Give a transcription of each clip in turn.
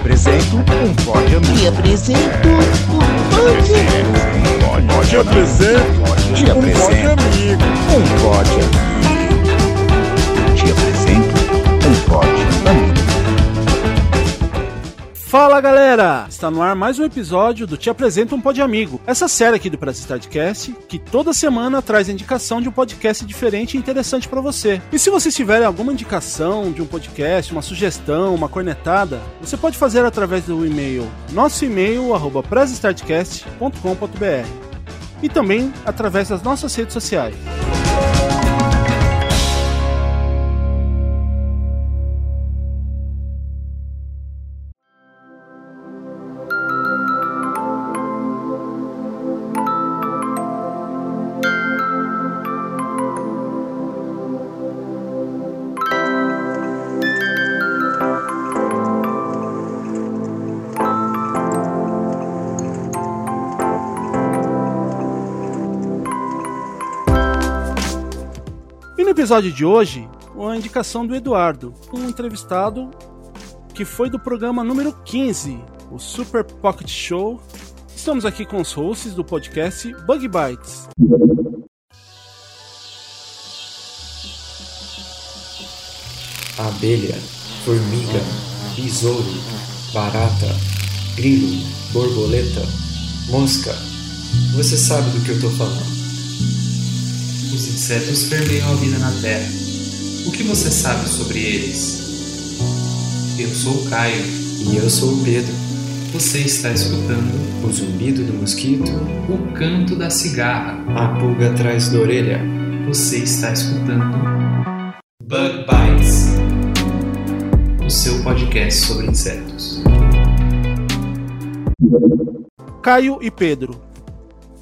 apresento um pod amigo. Te apresento um pod. Te apresento um apresento amigo. um pod amigo. Galera! Está no ar mais um episódio do Te Apresento um Pod Amigo. Essa série aqui do Press Startcast, que toda semana traz indicação de um podcast diferente e interessante para você. E se vocês tiverem alguma indicação de um podcast, uma sugestão, uma cornetada, você pode fazer através do e-mail nosso e-mail arroba e também através das nossas redes sociais. Episódio de hoje, uma indicação do Eduardo, um entrevistado que foi do programa número 15, o Super Pocket Show. Estamos aqui com os hosts do podcast Bug Bites. abelha, formiga, besouro, barata, grilo, borboleta, mosca. Você sabe do que eu estou falando. Os insetos permeiam a vida na Terra. O que você sabe sobre eles? Eu sou o Caio. E eu sou o Pedro, Você está escutando o zumbido do mosquito, o canto da cigarra. a pulga atrás da orelha. Você está escutando Bug Bites, o seu podcast sobre insetos. Caio e Pedro.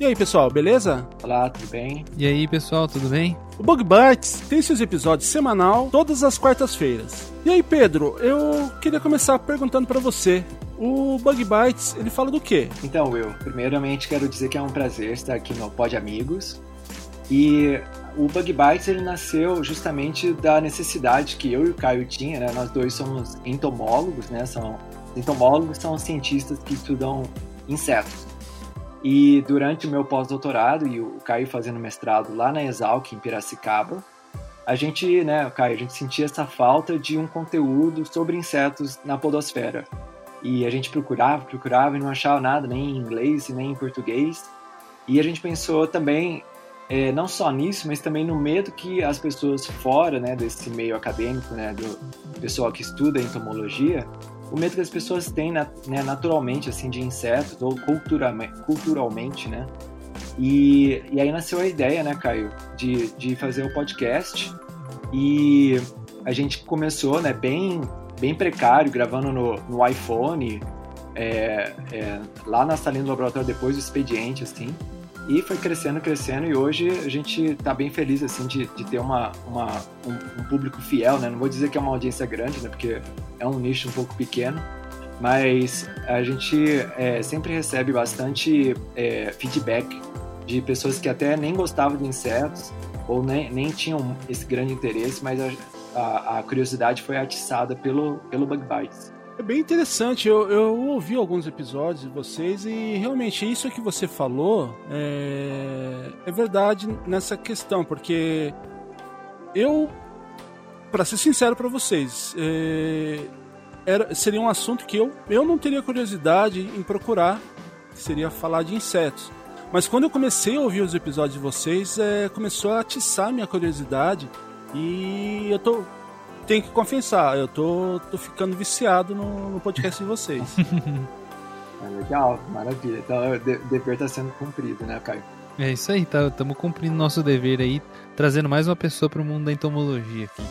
E aí, pessoal, beleza? Olá, tudo bem? E aí, pessoal, tudo bem? O Bug Bites tem seus episódios semanal todas as quartas-feiras. E aí, Pedro, eu queria começar perguntando pra você. O Bug Bites, ele fala do quê? Então, Will, primeiramente quero dizer que é um prazer estar aqui no Pod Amigos. E o Bug Bites ele nasceu justamente da necessidade que eu e o Caio tinha, né? Nós dois somos entomólogos, né? São entomólogos são cientistas que estudam insetos. E durante o meu pós-doutorado e o Caio fazendo mestrado lá na Exalc em Piracicaba, a gente, né, Caio, a gente sentia essa falta de um conteúdo sobre insetos na podosfera. E a gente procurava, procurava e não achava nada, nem em inglês nem em português. E a gente pensou também, eh, não só nisso, mas também no medo que as pessoas fora né, desse meio acadêmico, né, do pessoal que estuda entomologia, o medo que as pessoas têm né, naturalmente assim de insetos ou culturalme- culturalmente, né? E, e aí nasceu a ideia, né, Caio, de, de fazer o podcast. E a gente começou, né, bem, bem precário, gravando no, no iPhone, é, é, lá na salinha do laboratório depois do expediente, assim. E foi crescendo, crescendo, e hoje a gente tá bem feliz, assim, de, de ter uma, uma, um, um público fiel, né? Não vou dizer que é uma audiência grande, né? Porque é um nicho um pouco pequeno, mas a gente é, sempre recebe bastante é, feedback de pessoas que até nem gostavam de insetos ou nem, nem tinham esse grande interesse, mas a, a, a curiosidade foi atiçada pelo, pelo Bug Bites. É bem interessante, eu, eu ouvi alguns episódios de vocês e realmente isso que você falou é, é verdade nessa questão, porque eu, pra ser sincero pra vocês, é, era, seria um assunto que eu, eu não teria curiosidade em procurar, que seria falar de insetos. Mas quando eu comecei a ouvir os episódios de vocês, é, começou a atiçar minha curiosidade e eu tô tenho que confessar, eu tô, tô ficando viciado no, no podcast de vocês. É legal, maravilha. Então o de- dever está sendo cumprido, né, Caio? É isso aí, tá, estamos cumprindo nosso dever aí, trazendo mais uma pessoa pro mundo da entomologia aqui.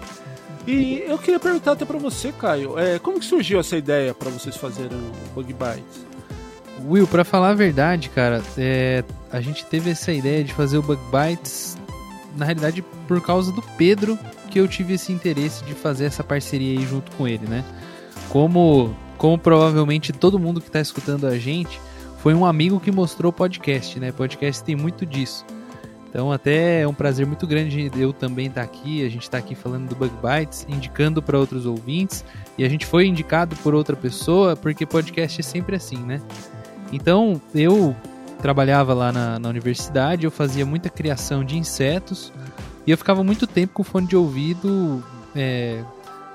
e eu queria perguntar até pra você, Caio, é, como que surgiu essa ideia pra vocês fazerem o Bug Bites? Will, pra falar a verdade, cara, é, a gente teve essa ideia de fazer o Bug Bites, na realidade, por causa do Pedro, que eu tive esse interesse de fazer essa parceria aí junto com ele, né? Como, como provavelmente todo mundo que tá escutando a gente, foi um amigo que mostrou o podcast, né? Podcast tem muito disso. Então até é um prazer muito grande eu também estar aqui, a gente está aqui falando do Bug Bites, indicando para outros ouvintes, e a gente foi indicado por outra pessoa, porque podcast é sempre assim, né? Então eu trabalhava lá na, na universidade, eu fazia muita criação de insetos, e eu ficava muito tempo com fone de ouvido. É,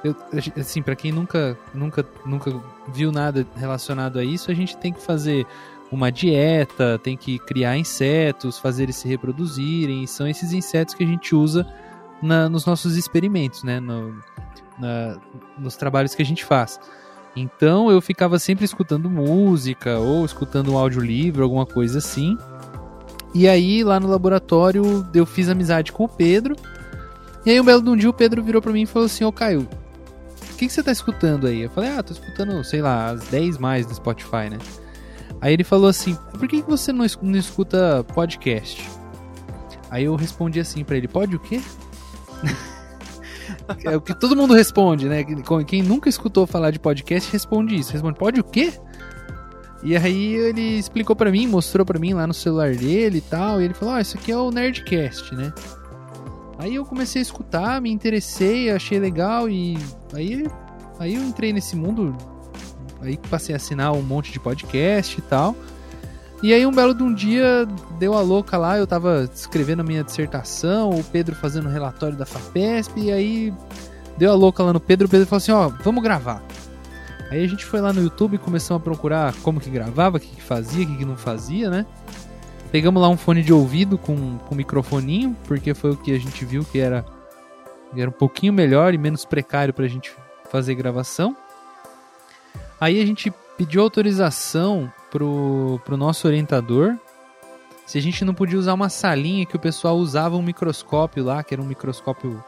eu, assim, para quem nunca, nunca, nunca viu nada relacionado a isso, a gente tem que fazer uma dieta, tem que criar insetos, fazer eles se reproduzirem. São esses insetos que a gente usa na, nos nossos experimentos, né? No, na, nos trabalhos que a gente faz. Então eu ficava sempre escutando música ou escutando um audiolivro, alguma coisa assim. E aí lá no laboratório eu fiz amizade com o Pedro. E aí um belo de um dia o Pedro virou para mim e falou assim: Ô Caio, o que, que você tá escutando aí? Eu falei: Ah, tô escutando, sei lá, as 10 mais do Spotify, né? Aí ele falou assim: por que você não, não escuta podcast? Aí eu respondi assim para ele: pode o quê? é o que todo mundo responde, né? Quem nunca escutou falar de podcast responde isso. Responde: pode o quê? E aí ele explicou para mim, mostrou para mim lá no celular dele e tal. E ele falou: Ó, oh, isso aqui é o Nerdcast, né? Aí eu comecei a escutar, me interessei, achei legal e aí, aí eu entrei nesse mundo Aí passei a assinar um monte de podcast e tal. E aí um belo de um dia deu a louca lá, eu tava escrevendo a minha dissertação, o Pedro fazendo um relatório da FAPESP, e aí deu a louca lá no Pedro, o Pedro falou assim, ó, vamos gravar. Aí a gente foi lá no YouTube e começamos a procurar como que gravava, o que, que fazia, o que, que não fazia, né? Pegamos lá um fone de ouvido com, com microfoninho, porque foi o que a gente viu que era, era um pouquinho melhor e menos precário pra gente fazer gravação. Aí a gente pediu autorização pro, pro nosso orientador se a gente não podia usar uma salinha que o pessoal usava um microscópio lá, que era um microscópio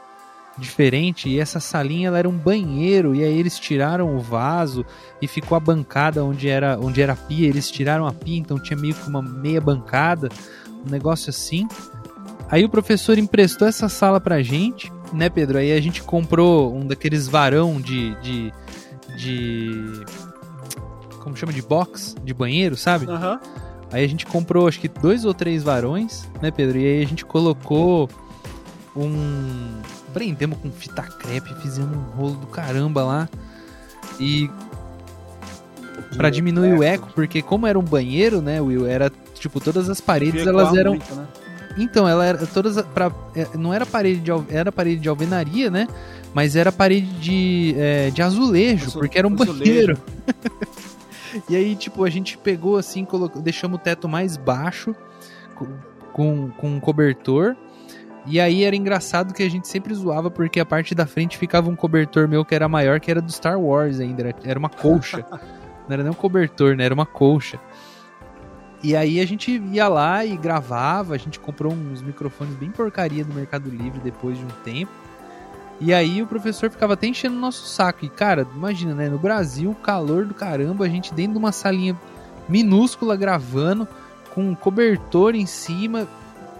diferente, e essa salinha ela era um banheiro, e aí eles tiraram o vaso e ficou a bancada onde era, onde era a pia, eles tiraram a pia, então tinha meio que uma meia bancada, um negócio assim. Aí o professor emprestou essa sala pra gente, né, Pedro? Aí a gente comprou um daqueles varão de, de de. Como chama? De box, de banheiro, sabe? Uhum. Aí a gente comprou, acho que dois ou três varões, né, Pedro? E aí a gente colocou um. Prendemos com fita crepe, fizemos um rolo do caramba lá. E. Pra diminuir o eco, porque como era um banheiro, né, Will? Era tipo, todas as paredes elas eram. Muito, né? Então, ela era todas. Pra, é, não era parede de, era parede de alvenaria, né? mas era parede de, é, de azulejo, Azul, porque era um azulejo. banheiro. e aí, tipo, a gente pegou assim, colocou, deixamos o teto mais baixo, com, com um cobertor. E aí era engraçado que a gente sempre zoava, porque a parte da frente ficava um cobertor meu que era maior, que era do Star Wars ainda, era uma colcha. Não era nem um cobertor, né? Era uma colcha. E aí a gente ia lá e gravava, a gente comprou uns microfones bem porcaria no Mercado Livre depois de um tempo. E aí o professor ficava até enchendo o nosso saco. E, cara, imagina, né? No Brasil, calor do caramba, a gente dentro de uma salinha minúscula gravando, com um cobertor em cima.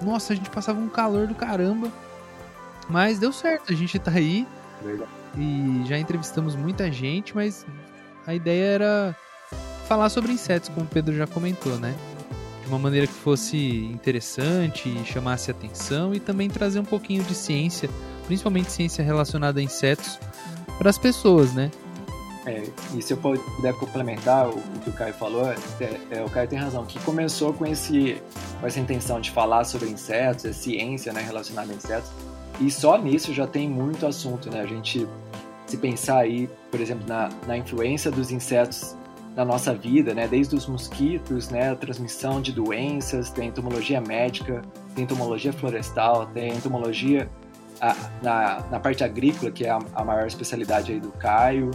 Nossa, a gente passava um calor do caramba. Mas deu certo, a gente tá aí. E já entrevistamos muita gente, mas a ideia era falar sobre insetos, como o Pedro já comentou, né? De uma maneira que fosse interessante, chamasse atenção e também trazer um pouquinho de ciência principalmente ciência relacionada a insetos, para as pessoas, né? É, e se eu puder complementar o, o que o Caio falou, é, é, o Caio tem razão, que começou com, esse, com essa intenção de falar sobre insetos, a ciência né, relacionada a insetos, e só nisso já tem muito assunto, né? A gente, se pensar aí, por exemplo, na, na influência dos insetos na nossa vida, né? Desde os mosquitos, né? A transmissão de doenças, tem entomologia médica, tem entomologia florestal, tem entomologia a, na, na parte agrícola, que é a, a maior especialidade aí do Caio,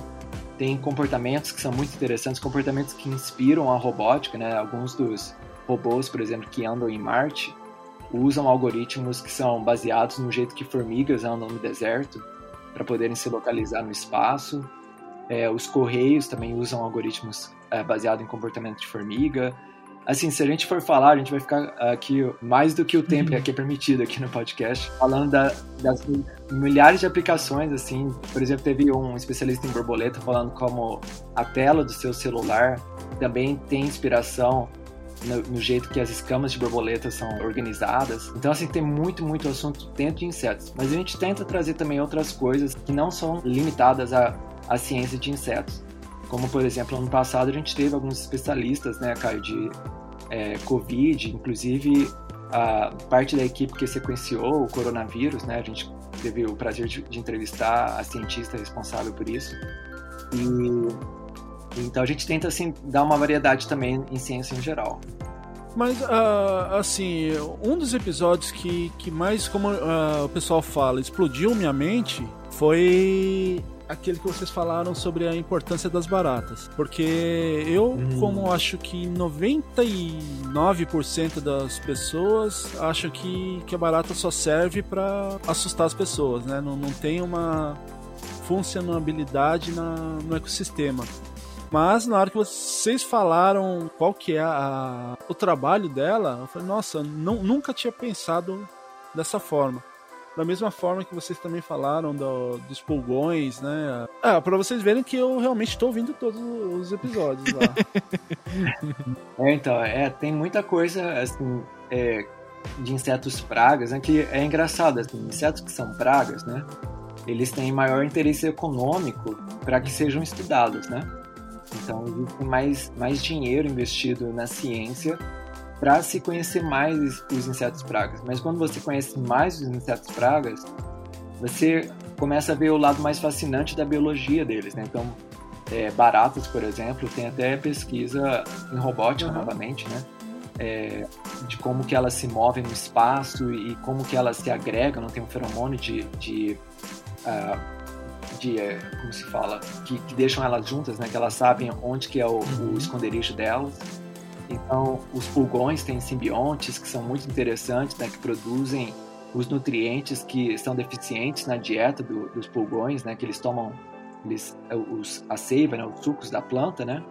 tem comportamentos que são muito interessantes, comportamentos que inspiram a robótica, né? Alguns dos robôs, por exemplo, que andam em Marte, usam algoritmos que são baseados no jeito que formigas andam no deserto, para poderem se localizar no espaço. É, os correios também usam algoritmos é, baseados em comportamento de formiga assim, se a gente for falar, a gente vai ficar aqui mais do que o tempo uhum. que é permitido aqui no podcast, falando da, das milhares de aplicações, assim, por exemplo, teve um especialista em borboleta falando como a tela do seu celular também tem inspiração no, no, jeito que as escamas de borboleta são organizadas. Então, assim, tem muito, muito assunto dentro de insetos. Mas a gente tenta trazer também outras coisas que não são limitadas à, à ciência de insetos. Como, por exemplo, ano passado a gente teve alguns especialistas, né, Caio, de é, Covid, inclusive a parte da equipe que sequenciou o coronavírus, né, a gente teve o prazer de, de entrevistar a cientista responsável por isso. E então a gente tenta assim dar uma variedade também em ciência em geral. Mas, uh, assim, um dos episódios que, que mais, como uh, o pessoal fala, explodiu minha mente foi aquele que vocês falaram sobre a importância das baratas. Porque eu, hum. como acho que 99% das pessoas acham que, que a barata só serve para assustar as pessoas, né? Não, não tem uma funcionabilidade na, no ecossistema. Mas na hora que vocês falaram qual que é a, o trabalho dela, eu falei, nossa, não, nunca tinha pensado dessa forma. Da mesma forma que vocês também falaram do, dos pulgões, né? Ah, pra vocês verem que eu realmente estou ouvindo todos os episódios lá. é, então, é, tem muita coisa, assim, é, de insetos pragas, né? Que é engraçado, assim, insetos que são pragas, né? Eles têm maior interesse econômico para que sejam estudados, né? Então, mais, mais dinheiro investido na ciência para se conhecer mais os insetos pragas. Mas quando você conhece mais os insetos pragas, você começa a ver o lado mais fascinante da biologia deles, né? Então, é, baratas, por exemplo, tem até pesquisa em robótica, uhum. novamente, né? É, de como que elas se movem no espaço e como que elas se agregam, não tem um feromônio de, de, uh, de é, como se fala, que, que, deixam elas juntas, né? Que elas sabem onde que é o, uhum. o esconderijo delas. Então, os pulgões têm simbiontes que são muito interessantes, né, que produzem os nutrientes que são deficientes na dieta do, dos pulgões, né, que eles tomam eles, os, a seiva, né, os sucos da planta, né,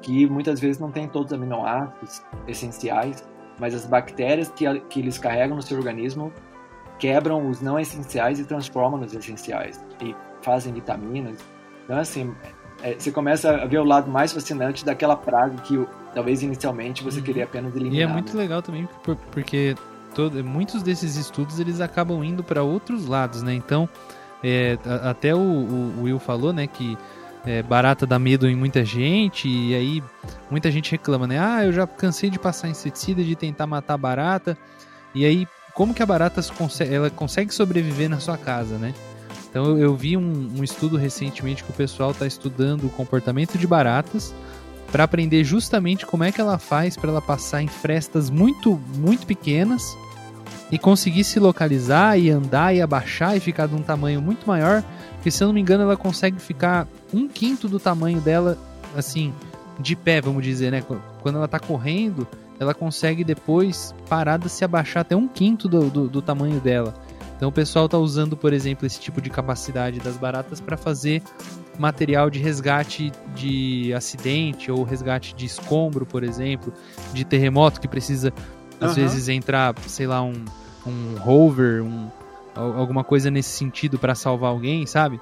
que muitas vezes não tem todos os aminoácidos essenciais, mas as bactérias que, que eles carregam no seu organismo quebram os não essenciais e transformam nos essenciais e fazem vitaminas. Então, assim, é, você começa a ver o lado mais fascinante daquela praga que talvez inicialmente você uhum. queria apenas eliminar. E é muito né? legal também porque todo, muitos desses estudos eles acabam indo para outros lados, né? Então, é, até o, o, Will falou, né, que é, barata dá medo em muita gente e aí muita gente reclama, né? Ah, eu já cansei de passar inseticida, de tentar matar barata. E aí, como que a barata consegue, ela consegue sobreviver na sua casa, né? Então eu, vi um, um, estudo recentemente que o pessoal está estudando o comportamento de baratas para aprender justamente como é que ela faz para ela passar em frestas muito, muito pequenas e conseguir se localizar e andar e abaixar e ficar de um tamanho muito maior. Porque se eu não me engano, ela consegue ficar um quinto do tamanho dela, assim, de pé, vamos dizer, né? Quando ela está correndo, ela consegue depois parada se abaixar até um quinto do, do, do tamanho dela. Então o pessoal está usando, por exemplo, esse tipo de capacidade das baratas para fazer material de resgate de acidente ou resgate de escombro, por exemplo, de terremoto que precisa às uhum. vezes entrar, sei lá, um, um rover, um, alguma coisa nesse sentido para salvar alguém, sabe?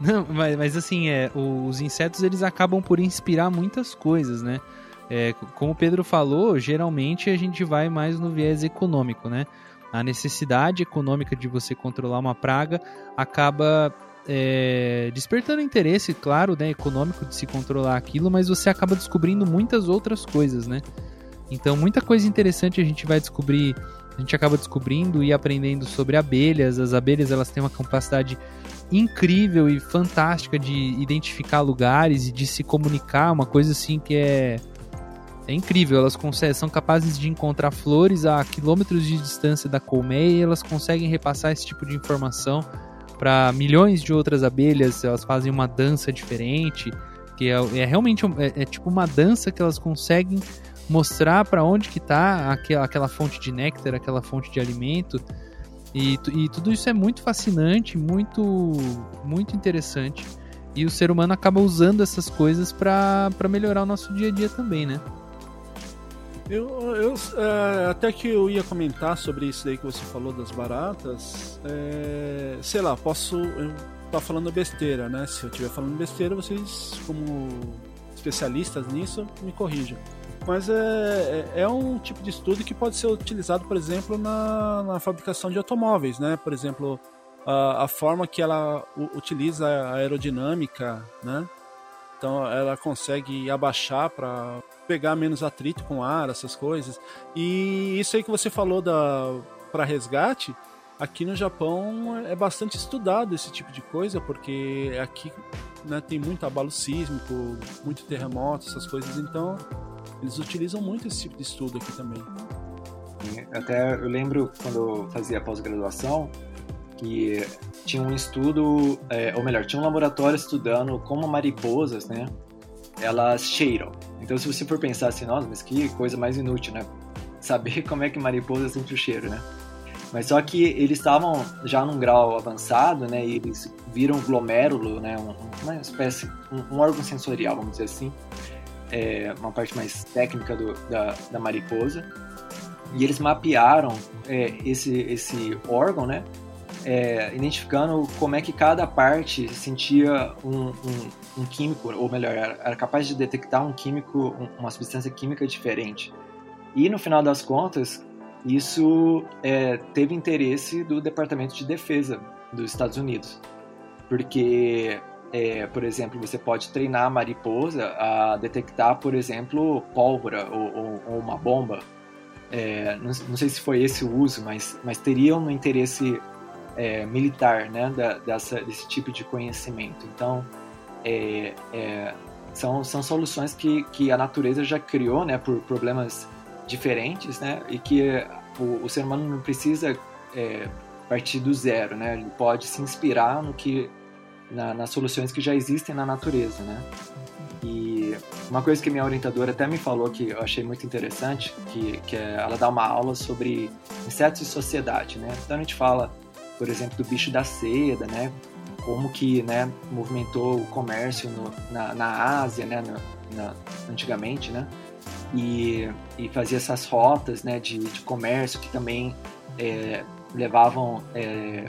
Não, mas, mas assim, é, os insetos eles acabam por inspirar muitas coisas, né? É, como o Pedro falou, geralmente a gente vai mais no viés econômico, né? a necessidade econômica de você controlar uma praga acaba é, despertando interesse, claro, né, econômico de se controlar aquilo, mas você acaba descobrindo muitas outras coisas, né? Então, muita coisa interessante a gente vai descobrir, a gente acaba descobrindo e aprendendo sobre abelhas. As abelhas elas têm uma capacidade incrível e fantástica de identificar lugares e de se comunicar, uma coisa assim que é é incrível, elas conseguem, são capazes de encontrar flores a quilômetros de distância da colmeia e elas conseguem repassar esse tipo de informação para milhões de outras abelhas. Elas fazem uma dança diferente, que é, é realmente é, é, tipo uma dança que elas conseguem mostrar para onde que está aquela, aquela fonte de néctar, aquela fonte de alimento. E, e tudo isso é muito fascinante, muito, muito interessante. E o ser humano acaba usando essas coisas para melhorar o nosso dia a dia também, né? Eu, eu é, até que eu ia comentar sobre isso daí que você falou das baratas. É, sei lá, posso estar tá falando besteira, né? Se eu estiver falando besteira, vocês, como especialistas nisso, me corrijam. Mas é, é, é um tipo de estudo que pode ser utilizado, por exemplo, na, na fabricação de automóveis, né? Por exemplo, a, a forma que ela utiliza a aerodinâmica, né? Então ela consegue abaixar para pegar menos atrito com ar, essas coisas. E isso aí que você falou da para resgate, aqui no Japão é bastante estudado esse tipo de coisa, porque aqui né, tem muito abalo sísmico, muito terremoto, essas coisas, então eles utilizam muito esse tipo de estudo aqui também. Até eu lembro quando eu fazia pós-graduação que tinha um estudo, é, ou melhor, tinha um laboratório estudando como mariposas, né, elas cheiram. Então se você for pensar assim, nossa, mas que coisa mais inútil, né, saber como é que mariposa sente o cheiro, né. Mas só que eles estavam já num grau avançado, né? E eles viram glomérulo, né? uma espécie, um, um órgão sensorial, vamos dizer assim, é, uma parte mais técnica do, da, da mariposa. E eles mapearam é, esse, esse órgão, né? É, identificando como é que cada parte sentia um, um, um, químico, ou melhor, era capaz de detectar um químico, uma substância química diferente. E no final das contas, isso é, teve interesse do Departamento de Defesa dos Estados Unidos, porque, é, por exemplo, você pode treinar a mariposa a detectar, por exemplo, pólvora ou, ou, ou uma bomba. É, não, não, sei se foi esse o uso, mas, mas teria um interesse é, militar né, da, dessa, desse tipo de conhecimento. Então, é, é, são, são soluções que, que a natureza já criou né, por problemas diferentes, né? E que o, o ser humano não precisa é, partir do zero, né? Ele pode se inspirar no que na, nas soluções que já existem na natureza, né? E uma coisa que minha orientadora até me falou que eu achei muito interessante, que, que é, ela dá uma aula sobre insetos e sociedade, né? Então a gente fala, por exemplo, do bicho da seda, né? Como que, né, movimentou o comércio no, na, na Ásia, né, na, antigamente, né? e, e fazia essas rotas né, de, de comércio que também é, levavam é,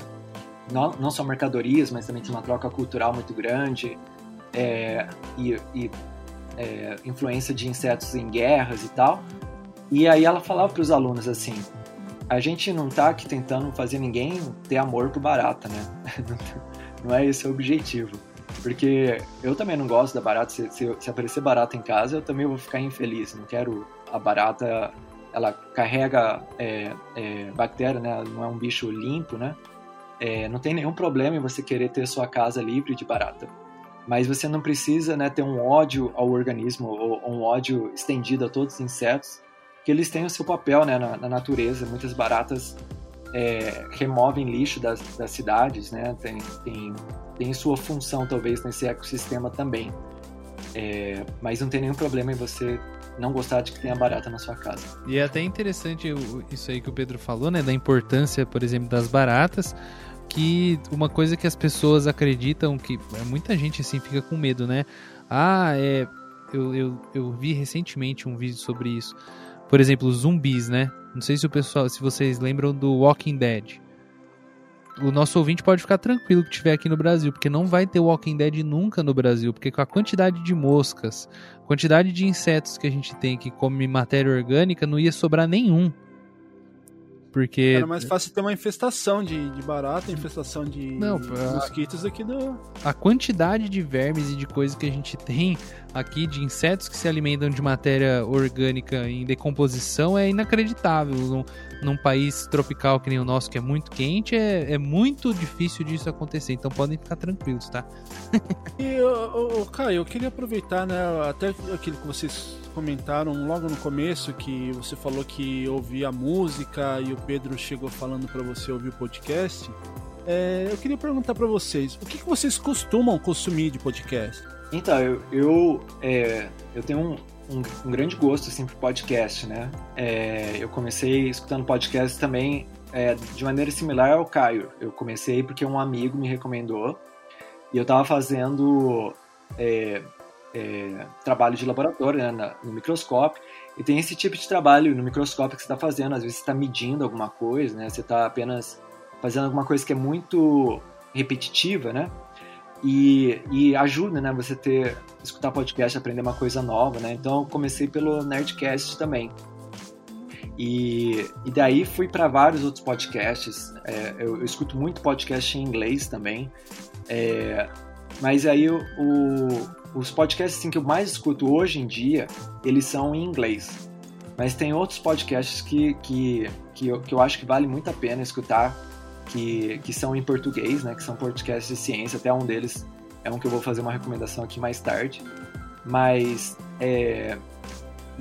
não, não só mercadorias, mas também tinha uma troca cultural muito grande é, e, e é, influência de insetos em guerras e tal. E aí ela falava para os alunos assim: a gente não está aqui tentando fazer ninguém ter amor por barata, né? não é esse o objetivo. Porque eu também não gosto da barata. Se, se, se, aparecer barata em casa, eu também vou ficar infeliz. Não quero a barata. Ela carrega é, é, bactéria, né? Ela não é um bicho limpo, né? É, não tem nenhum problema em você querer ter sua casa livre de barata. Mas você não precisa né, ter um ódio ao organismo ou um ódio estendido a todos os insetos, que eles têm o seu papel né, na, na natureza. Muitas baratas é, removem lixo das, das cidades, né? Tem, tem, tem sua função, talvez, nesse ecossistema também. É, mas não tem nenhum problema em você não gostar de que tenha barata na sua casa. E é até interessante isso aí que o Pedro falou, né? Da importância, por exemplo, das baratas. Que uma coisa que as pessoas acreditam que é, muita gente assim fica com medo, né? Ah, é. Eu, eu, eu vi recentemente um vídeo sobre isso. Por exemplo, zumbis, né? Não sei se o pessoal, se vocês lembram do Walking Dead. O nosso ouvinte pode ficar tranquilo que estiver aqui no Brasil, porque não vai ter Walking Dead nunca no Brasil, porque com a quantidade de moscas, quantidade de insetos que a gente tem que come matéria orgânica, não ia sobrar nenhum. Porque. Era mais fácil ter uma infestação de, de barata, infestação de não, mosquitos aqui do. A quantidade de vermes e de coisas que a gente tem aqui, de insetos que se alimentam de matéria orgânica em decomposição, é inacreditável. Num, num país tropical que nem o nosso, que é muito quente, é, é muito difícil disso acontecer. Então podem ficar tranquilos, tá? e, ô, ô, Caio, eu queria aproveitar, né, até aquilo que vocês comentaram logo no começo que você falou que ouvia música e o Pedro chegou falando para você ouvir o podcast. É, eu queria perguntar para vocês, o que, que, vocês costumam consumir de podcast? Então, eu, eu, é, eu tenho um, um, um, grande gosto assim, por podcast, né? É, eu comecei escutando podcast também é, de maneira similar ao Caio. Eu comecei porque um amigo me recomendou e eu estava fazendo é, é, trabalho de laboratório né, na, no microscópio. E tem esse tipo de trabalho no microscópio que você está fazendo. Às vezes você está medindo alguma coisa, né? Você está apenas fazendo alguma coisa que é muito repetitiva, né? E, e ajuda, né? Você ter escutar podcast, aprender uma coisa nova, né? Então eu comecei pelo Nerdcast também. E, e daí fui para vários outros podcasts. É, eu, eu, escuto muito podcast em inglês também. É, mas aí o, os podcasts assim, que eu mais escuto hoje em dia, eles são em inglês. Mas tem outros podcasts que, que, que, eu, que eu acho que vale muito a pena escutar, que, que são em português, né? Que são podcasts de ciência. Até um deles é um que eu vou fazer uma recomendação aqui mais tarde. Mas é,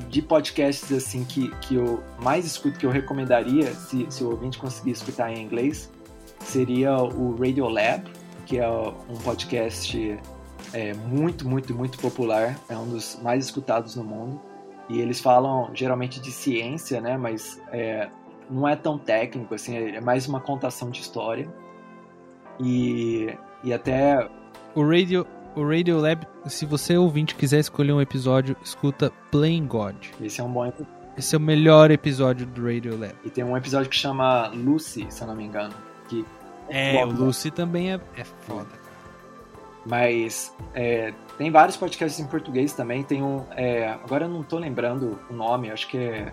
de podcasts assim que, que eu mais escuto, que eu recomendaria, se, se o ouvinte conseguir escutar em inglês, seria o Radio Lab, que é um podcast é, muito, muito, muito popular, é um dos mais escutados no mundo. E eles falam geralmente de ciência, né? Mas é, não é tão técnico, assim, é mais uma contação de história. E, e até. O Radio, o Radio Lab, se você ouvinte quiser escolher um episódio, escuta Playing God. Esse é um bom Esse é o melhor episódio do Radio Lab. E tem um episódio que chama Lucy, se eu não me engano. Que é, o Lucy também é, é foda, cara. Mas é, tem vários podcasts em português também. Tem um. É, agora eu não tô lembrando o nome, acho que é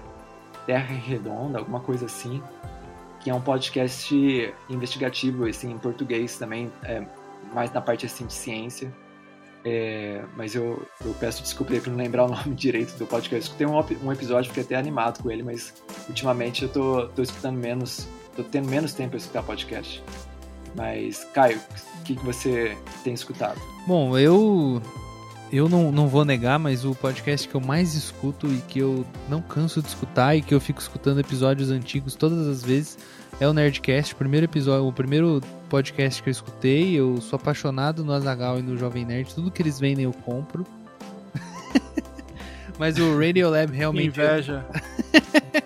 Terra Redonda, alguma coisa assim. Que é um podcast investigativo, assim, em português também, é, mais na parte assim de ciência. É, mas eu, eu peço desculpa aí por não lembrar o nome direito do podcast. Tem um, um episódio, fiquei até animado com ele, mas ultimamente eu tô, tô escutando menos, tô tendo menos tempo para escutar podcast. Mas, Caio, o que, que você tem escutado? Bom, eu eu não, não vou negar, mas o podcast que eu mais escuto e que eu não canso de escutar e que eu fico escutando episódios antigos todas as vezes é o Nerdcast, o primeiro episódio, o primeiro podcast que eu escutei. Eu sou apaixonado no Azagal e no Jovem Nerd, tudo que eles vendem eu compro. Mas o Radiolab realmente. Inveja.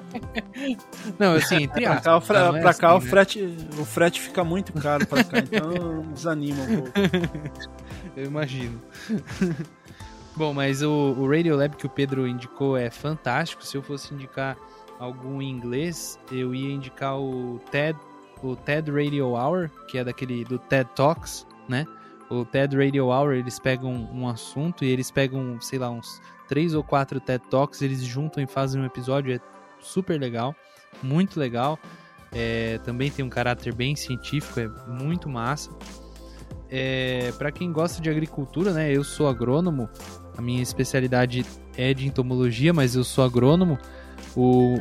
não, assim, entre pra cá, o, fre... é pra assim, cá né? o, frete, o frete fica muito caro pra cá, então desanima um pouco. Eu imagino. Bom, mas o, o Radiolab que o Pedro indicou é fantástico. Se eu fosse indicar algum em inglês, eu ia indicar o TED, o TED Radio Hour, que é daquele do TED Talks, né? O TED Radio Hour, eles pegam um assunto e eles pegam, sei lá, uns três ou quatro TED Talks, eles juntam e fazem um episódio, é super legal, muito legal. É, também tem um caráter bem científico, é muito massa. É, para quem gosta de agricultura, né? Eu sou agrônomo, a minha especialidade é de entomologia, mas eu sou agrônomo. O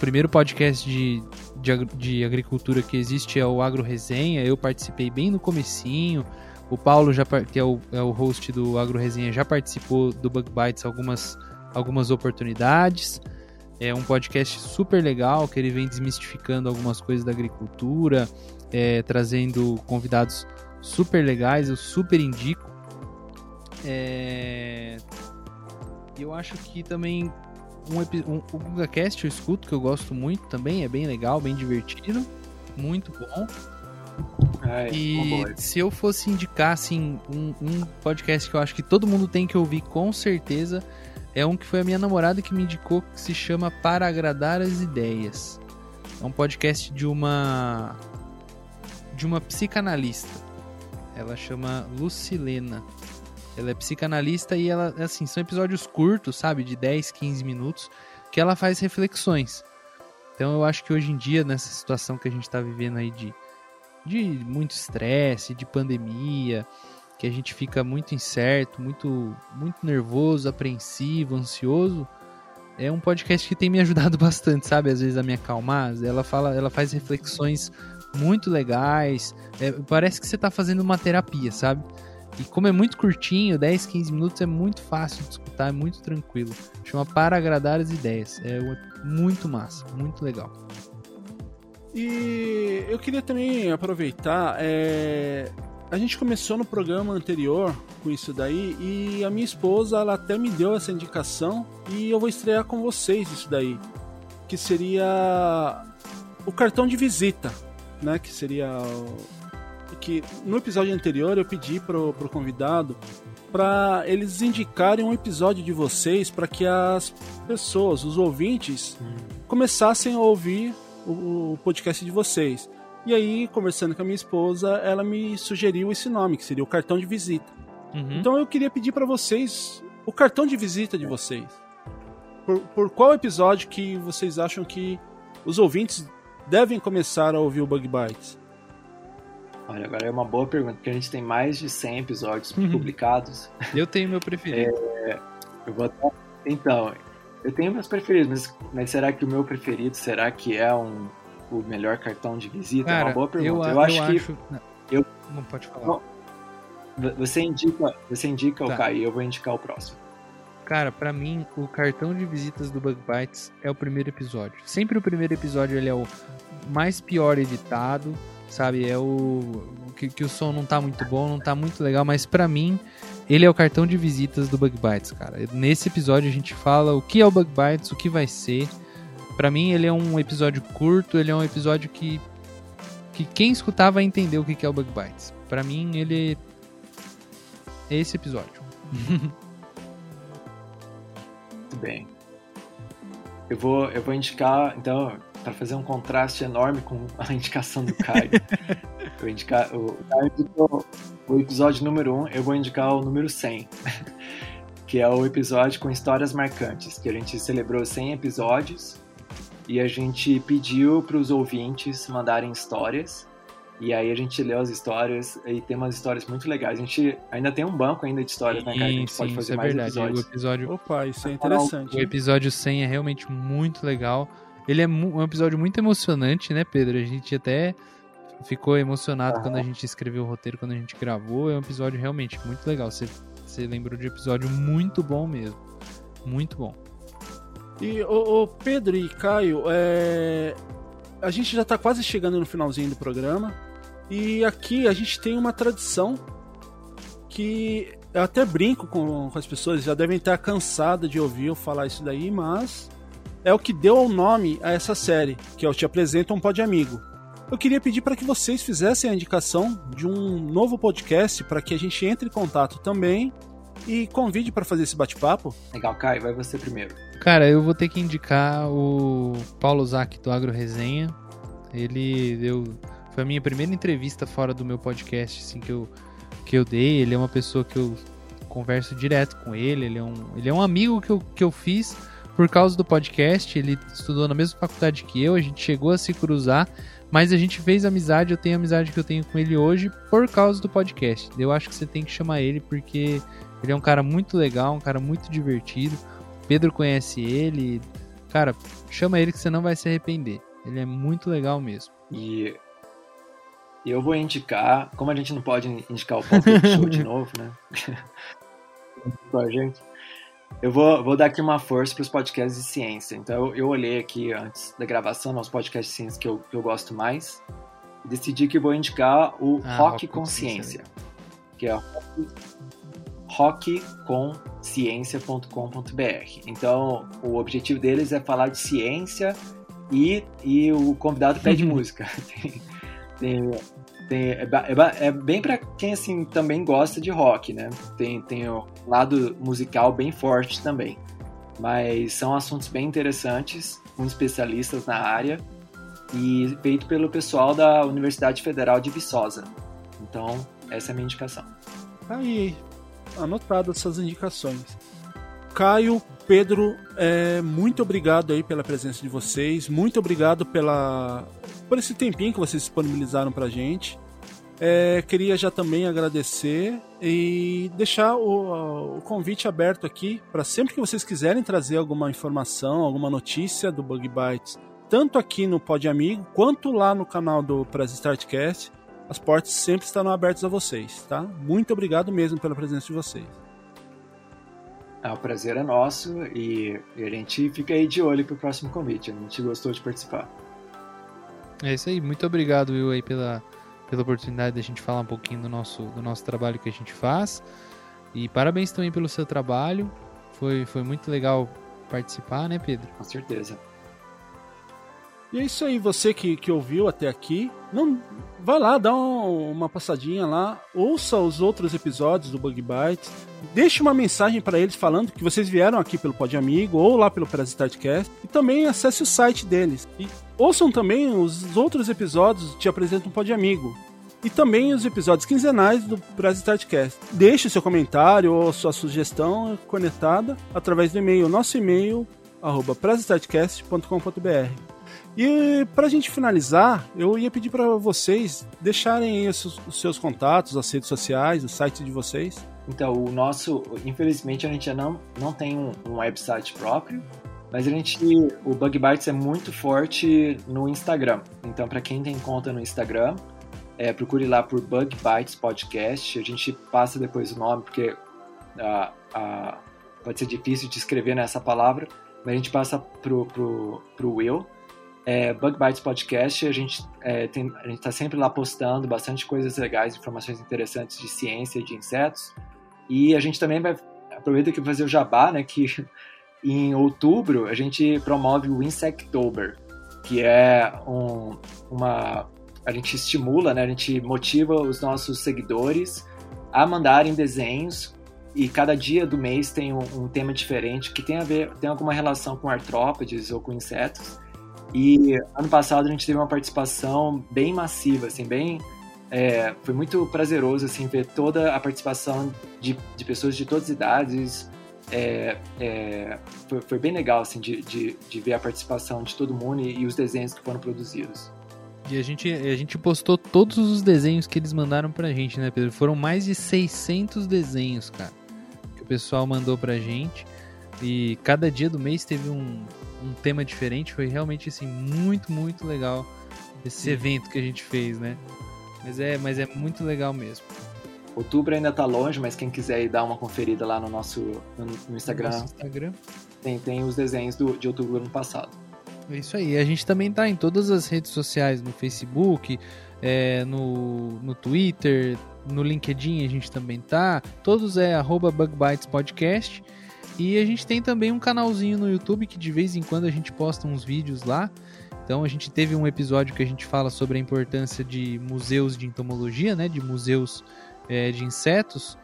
primeiro podcast de, de, de, agricultura que existe é o Agro Resenha. Eu participei bem no comecinho. O Paulo, já, que é o, é o host do Agro Resenha, já participou do Bug Bites algumas, algumas oportunidades. É um podcast super legal, que ele vem desmistificando algumas coisas da agricultura, é, trazendo convidados super legais, eu super indico. É... Eu acho que também um, um, o GugaCast eu escuto, que eu gosto muito também, é bem legal, bem divertido, muito bom. É, e se eu fosse indicar assim, um, um, podcast que eu acho que todo mundo tem que ouvir com certeza, é um que foi a minha namorada que me indicou, que se chama Para Agradar as Ideias. É um podcast de uma de uma psicanalista. Ela chama Lucilena. Ela é psicanalista e ela, assim, são episódios curtos, sabe? De 10, 15 minutos, que ela faz reflexões. Então eu acho que hoje em dia, nessa situação que a gente está vivendo aí de, de muito estresse, de pandemia, que a gente fica muito incerto, muito, muito nervoso, apreensivo, ansioso, é um podcast que tem me ajudado bastante, sabe? Às vezes a me acalmar. Ela fala, ela faz reflexões muito legais. É, parece que você está fazendo uma terapia, sabe? E como é muito curtinho, 10, 15 minutos, é muito fácil de escutar, é muito tranquilo. Chama Para Agradar as Ideias. É muito massa, muito legal. E eu queria também aproveitar. É... A gente começou no programa anterior com isso daí e a minha esposa ela até me deu essa indicação e eu vou estrear com vocês isso daí, que seria o cartão de visita, né? Que seria que no episódio anterior eu pedi pro, pro convidado para eles indicarem um episódio de vocês para que as pessoas, os ouvintes, começassem a ouvir o, o, podcast de vocês. E aí, conversando com a minha esposa, ela me sugeriu esse nome, que seria o cartão de visita. Uhum. Então eu queria pedir para vocês o cartão de visita de vocês. Por, por qual episódio que vocês acham que os ouvintes devem começar a ouvir o Bug Bites? Olha, agora é uma boa pergunta, porque a gente tem mais de 100 episódios Uhum. publicados. Eu tenho meu preferido. Eu vou até- Então, eu tenho meus preferidos, mas, mas será que o meu preferido, será que é um, o melhor cartão de visita? é Cara, uma boa eu, pergunta. Eu, eu acho que acho. Não, eu- Não pode falar. Não. você indica, você indica Tá. o Caio e eu vou indicar o próximo. Cara, pra mim, o cartão de visitas do Bug Bites é o primeiro episódio. Sempre o primeiro episódio ele é o mais pior editado, sabe? É o que, que o som não tá muito bom, não tá muito legal, mas pra mim ele é o cartão de visitas do Bug Bites, cara. Nesse episódio a gente fala o que é o Bug Bites, o que vai ser. Pra mim ele é um episódio curto, ele é um episódio que que quem escutar vai entender o que é o Bug Bites. Pra mim ele é esse episódio. Muito bem. Eu vou, eu vou indicar, então, para fazer um contraste enorme com a indicação do Caio. eu vou indicar, o o Caio indicou o episódio número 1, eu vou indicar o número 100, que é o episódio com histórias marcantes, que a gente celebrou 100 episódios e a gente pediu para os ouvintes mandarem histórias. E aí a gente leu as histórias e tem umas histórias muito legais. A gente ainda tem um banco ainda de histórias, né, cara? Que a gente Sim, pode fazer isso é mais verdade. episódios. O episódio, Opa, isso é interessante. o episódio 100 é realmente muito legal. Ele é mu- um episódio muito emocionante, né, Pedro? A gente até ficou emocionado Aham. quando a gente escreveu o roteiro, quando a gente gravou. É um episódio realmente muito legal. Você, você lembrou de episódio muito bom mesmo. Muito bom. E o, Pedro e Caio, é, a gente já tá quase chegando no finalzinho do programa. E aqui a gente tem uma tradição que eu até brinco com, com as pessoas, já devem estar cansadas de ouvir eu falar isso daí, mas é o que deu o nome a essa série, que é o Te Apresento um Pod Amigo. Eu queria pedir para que vocês fizessem a indicação de um novo podcast para que a gente entre em contato também e convide para fazer esse bate-papo. Legal, Caio, vai você primeiro. Cara, eu vou ter que indicar o Paulo Zac do Agro Resenha. Ele deu. Foi a minha primeira entrevista fora do meu podcast, assim, que eu, que eu dei. Ele é uma pessoa que eu converso direto com ele. Ele é um, ele é um amigo que eu, que eu fiz por causa do podcast. Ele estudou na mesma faculdade que eu, a gente chegou a se cruzar. Mas a gente fez amizade, eu tenho a amizade que eu tenho com ele hoje por causa do podcast. Eu acho que você tem que chamar ele porque ele é um cara muito legal, um cara muito divertido. Pedro conhece ele. Cara, chama ele que você não vai se arrepender. Ele é muito legal mesmo. E eu vou indicar, como a gente não pode indicar o Palpite Show de novo, né? Com a gente. Eu vou, vou dar aqui uma força para os podcasts de ciência. Então, eu, eu olhei aqui antes da gravação os podcasts de ciência que eu, que eu gosto mais. E decidi que vou indicar o Ah, Rock Rock Consciência, que é rockconsciência.com.br. Então, o objetivo deles é falar de ciência e, e o convidado pede música. Tem- tem, tem- é, é é bem pra quem assim também gosta de rock, né? Tem, tem o lado musical bem forte também. Mas são assuntos bem interessantes, com especialistas na área e feito pelo pessoal da Universidade Federal de Viçosa. Então, essa é a minha indicação. Aí, anotado essas indicações. Caio, Pedro, é, muito obrigado aí pela presença de vocês. Muito obrigado pela, por esse tempinho que vocês disponibilizaram pra gente. É, queria já também agradecer e deixar o, o convite aberto aqui para sempre que vocês quiserem trazer alguma informação, alguma notícia do Bug Bites, tanto aqui no Pod Amigo quanto lá no canal do Press Startcast, as portas sempre estarão abertas a vocês, tá? Muito obrigado mesmo pela presença de vocês. Ah, o prazer é nosso e, a gente fica aí de olho pro próximo convite. A gente gostou de participar. É isso aí. Muito obrigado, Will, aí, pela, pela oportunidade de a gente falar um pouquinho do nosso, do nosso trabalho que a gente faz. E parabéns também pelo seu trabalho. Foi, foi muito legal participar, né, Pedro? Com certeza. E é isso aí, você que, que ouviu até aqui, não vai lá, dá um- uma passadinha lá, ouça os outros episódios do Bug Bites, deixe uma mensagem para eles falando que vocês vieram aqui pelo Pod Amigo ou lá pelo Parasitecast e também acesse o site deles. E ouçam também os outros episódios Te Apresento um Pod Amigo. E também os episódios quinzenais do Press Startcast. Deixe seu comentário ou sua sugestão conectada através do e-mail, nosso e-mail, arroba E para a gente finalizar, eu ia pedir para vocês deixarem os seus contatos, as redes sociais, o site de vocês. Então, o nosso, infelizmente, a gente não, não tem um, um website próprio, mas a gente, o Bug Bites é muito forte no Instagram. Então, para quem tem conta no Instagram, é, procure lá por Bug Bites Podcast. A gente passa depois o nome, porque uh, uh, pode ser difícil de escrever nessa palavra, mas a gente passa pro, pro, pro Will. É, Bug Bites Podcast, a gente é, está sempre lá postando bastante coisas legais, informações interessantes de ciência e de insetos. E a gente também vai aproveita que fazer o jabá, né? Que em outubro a gente promove o Insectober, que é um, uma a gente estimula, né? A gente motiva os nossos seguidores a mandarem desenhos e cada dia do mês tem um, um, tema diferente que tem a ver, tem alguma relação com artrópodes ou com insetos. E ano passado a gente teve uma participação bem massiva, assim, bem é, foi muito prazeroso assim ver toda a participação de, de pessoas de todas as idades. É, é, foi, foi, bem legal assim de, de, de, ver a participação de todo mundo e, e, os desenhos que foram produzidos. E a gente, a gente postou todos os desenhos que eles mandaram pra gente, né, Pedro? Foram mais de 600 desenhos, cara, que o pessoal mandou pra gente. E cada dia do mês teve um, um tema diferente. Foi realmente, assim, muito, muito legal esse Sim. evento que a gente fez, né? Mas é, mas é muito legal mesmo. Outubro ainda tá longe, mas quem quiser ir dar uma conferida lá no nosso no, no Instagram, Nosso Instagram. Tem, tem os desenhos do, de outubro do ano passado. É isso aí. A gente também tá em todas as redes sociais, no Facebook, é, no, no Twitter, no LinkedIn a gente também tá. Todos é arroba BugBitesPodcast. E a gente tem também um canalzinho no YouTube que de vez em quando a gente posta uns vídeos lá. Então a gente teve um episódio que a gente fala sobre a importância de museus de entomologia, né, de museus é, de insetos.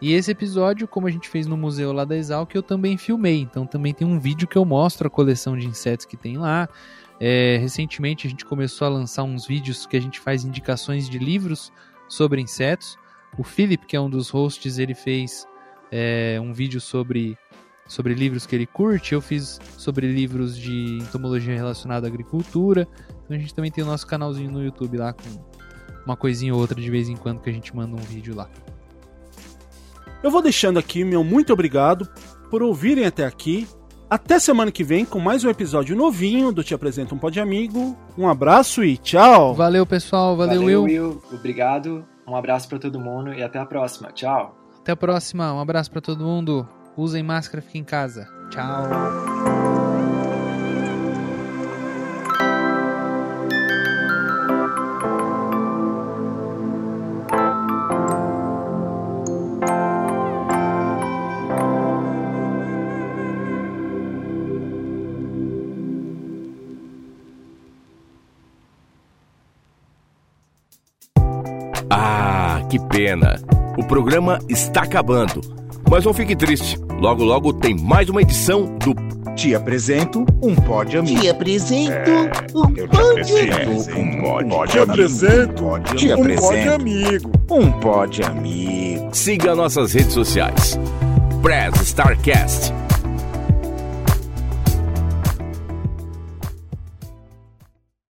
E esse episódio, como a gente fez no museu lá da Exalc, eu também filmei. Então também tem um vídeo que eu mostro a coleção de insetos que tem lá. É, recentemente a gente começou a lançar uns vídeos que a gente faz indicações de livros sobre insetos. O Philip, que é um dos hosts, ele fez é, um vídeo sobre sobre livros que ele curte, eu fiz sobre livros de entomologia relacionada à agricultura. Então a gente também tem o nosso canalzinho no YouTube lá com uma coisinha ou outra de vez em quando que a gente manda um vídeo lá. Eu vou deixando aqui meu muito obrigado por ouvirem até aqui. Até semana que vem com mais um episódio novinho do Te Apresento um Pode Amigo. Um abraço e tchau! Valeu, pessoal. Valeu, Valeu Will. Will. Obrigado. Um abraço para todo mundo e até a próxima. Tchau. Até a próxima. Um abraço para todo mundo. Usem máscara, fiquem em casa. Tchau. Pena! O programa está acabando. Mas não fique triste. Logo, logo tem mais uma edição do Te apresento um pod amigo. Te apresento um pod amigo. Te apresento um pod Te apresento amigo. Um pod amigo. Siga nossas redes sociais. Press Starcast